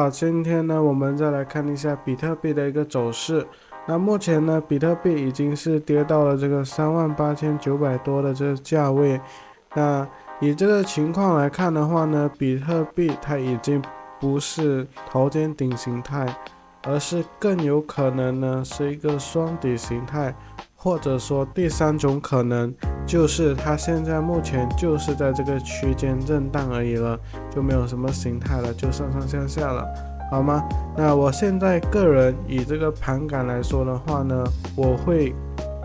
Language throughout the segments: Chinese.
好，今天呢，我们再来看一下比特币的一个走势。那目前呢，比特币已经是跌到了这个三万八千九百多的这个价位。那以这个情况来看的话呢，比特币它已经不是头肩顶形态，而是更有可能呢是一个双底形态。或者说第三种可能就是它现在目前就是在这个区间震荡而已了，就没有什么形态了，就上上下下了，好吗？那我现在个人以这个盘感来说的话呢，我会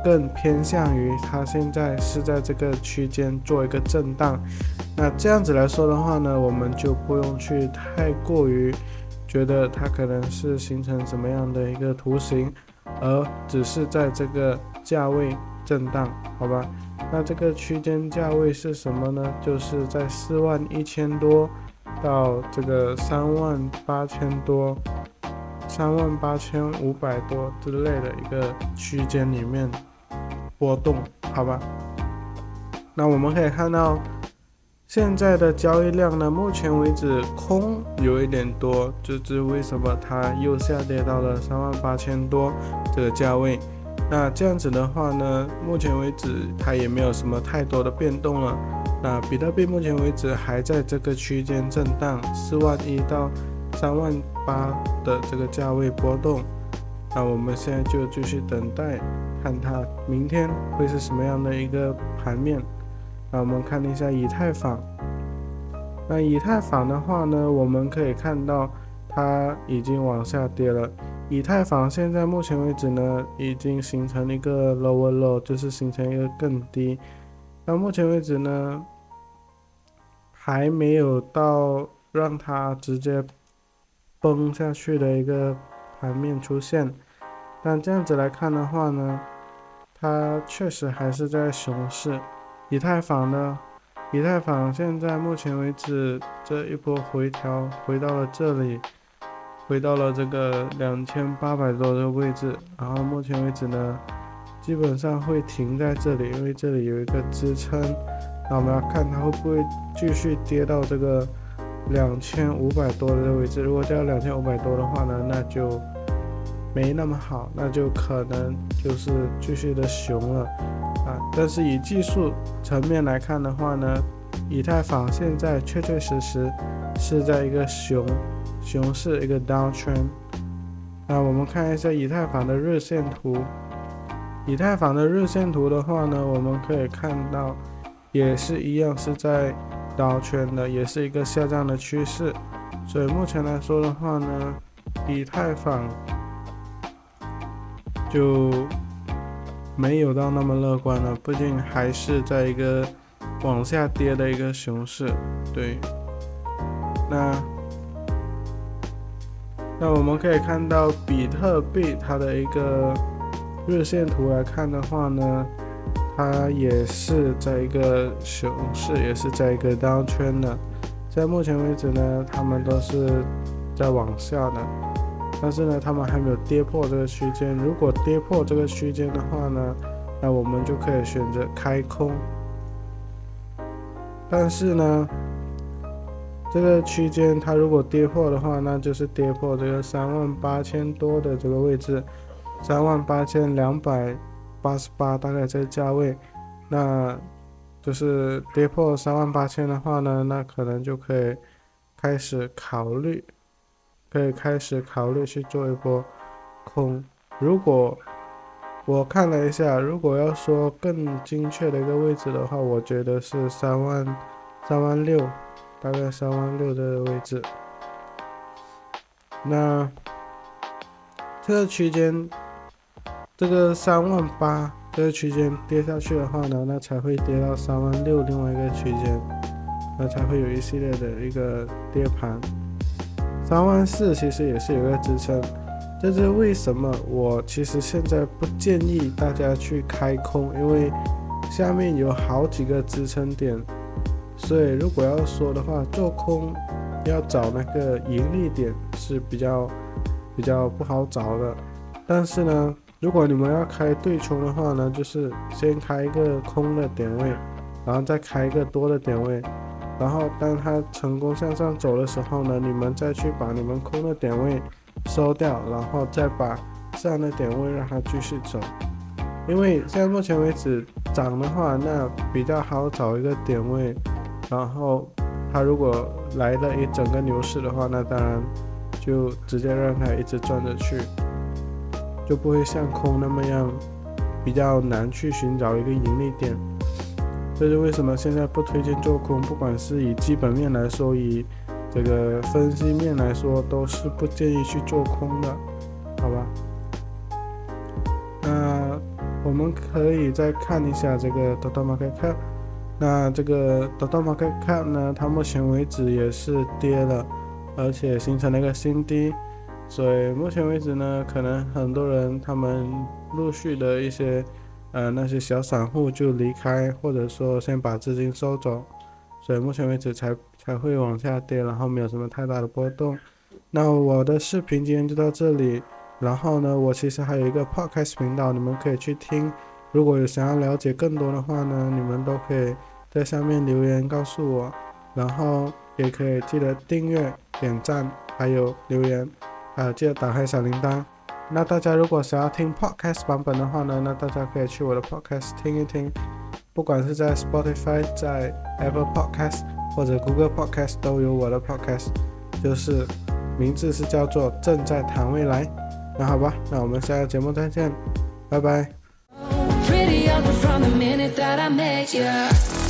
更偏向于它现在是在这个区间做一个震荡。那这样子来说的话呢，我们就不用去太过于觉得它可能是形成怎么样的一个图形。而只是在这个价位震荡，好吧？那这个区间价位是什么呢？就是在四万一千多到这个三万八千多、三万八千五百多之类的一个区间里面波动，好吧？那我们可以看到。现在的交易量呢，目前为止空有一点多，这是为什么它又下跌到了三万八千多这个价位？那这样子的话呢，目前为止它也没有什么太多的变动了。那比特币目前为止还在这个区间震荡，四万一到三万八的这个价位波动。那我们现在就继续等待，看它明天会是什么样的一个盘面。那我们看了一下以太坊。那以太坊的话呢，我们可以看到它已经往下跌了。以太坊现在目前为止呢，已经形成一个 lower low，就是形成一个更低。到目前为止呢，还没有到让它直接崩下去的一个盘面出现。但这样子来看的话呢，它确实还是在熊市。以太坊呢？以太坊现在目前为止这一波回调回到了这里，回到了这个两千八百多的位置，然后目前为止呢，基本上会停在这里，因为这里有一个支撑。那我们要看它会不会继续跌到这个两千五百多的位置。如果跌到两千五百多的话呢，那就没那么好，那就可能就是继续的熊了。啊，但是以技术层面来看的话呢，以太坊现在确确实实是在一个熊熊市一个 downtrend。那我们看一下以太坊的日线图，以太坊的日线图的话呢，我们可以看到也是一样是在刀圈的，也是一个下降的趋势。所以目前来说的话呢，以太坊就。没有到那么乐观了，毕竟还是在一个往下跌的一个熊市。对，那那我们可以看到比特币它的一个日线图来看的话呢，它也是在一个熊市，也是在一个刀圈的。在目前为止呢，它们都是在往下的。但是呢，他们还没有跌破这个区间。如果跌破这个区间的话呢，那我们就可以选择开空。但是呢，这个区间它如果跌破的话，那就是跌破这个三万八千多的这个位置，三万八千两百八十八大概这个价位，那就是跌破三万八千的话呢，那可能就可以开始考虑。可以开始考虑去做一波空。如果我看了一下，如果要说更精确的一个位置的话，我觉得是三万三万六，大概三万六的位置。那这个区间，这个三万八这个区间跌下去的话呢，那才会跌到三万六另外一个区间，那才会有一系列的一个跌盘。三万四其实也是有个支撑，这是为什么？我其实现在不建议大家去开空，因为下面有好几个支撑点，所以如果要说的话，做空要找那个盈利点是比较比较不好找的。但是呢，如果你们要开对冲的话呢，就是先开一个空的点位，然后再开一个多的点位。然后当它成功向上走的时候呢，你们再去把你们空的点位收掉，然后再把上的点位让它继续走。因为现在目前为止涨的话，那比较好找一个点位，然后它如果来了一整个牛市的话，那当然就直接让它一直转着去，就不会像空那么样比较难去寻找一个盈利点。这是为什么现在不推荐做空，不管是以基本面来说，以这个分析面来说，都是不建议去做空的，好吧？那我们可以再看一下这个 Total Market 那这个 Total Market Cap 呢，它目前为止也是跌了，而且形成了一个新低，所以目前为止呢，可能很多人他们陆续的一些。呃，那些小散户就离开，或者说先把资金收走，所以目前为止才才会往下跌，然后没有什么太大的波动。那我的视频今天就到这里，然后呢，我其实还有一个 podcast 频道，你们可以去听。如果有想要了解更多的话呢，你们都可以在下面留言告诉我，然后也可以记得订阅、点赞，还有留言，还有记得打开小铃铛。那大家如果想要听 podcast 版本的话呢，那大家可以去我的 podcast 听一听，不管是在 Spotify、在 Apple Podcast 或者 Google Podcast 都有我的 podcast，就是名字是叫做正在谈未来。那好吧，那我们下个节目再见，拜拜。pretty ugly from the minute that I met you.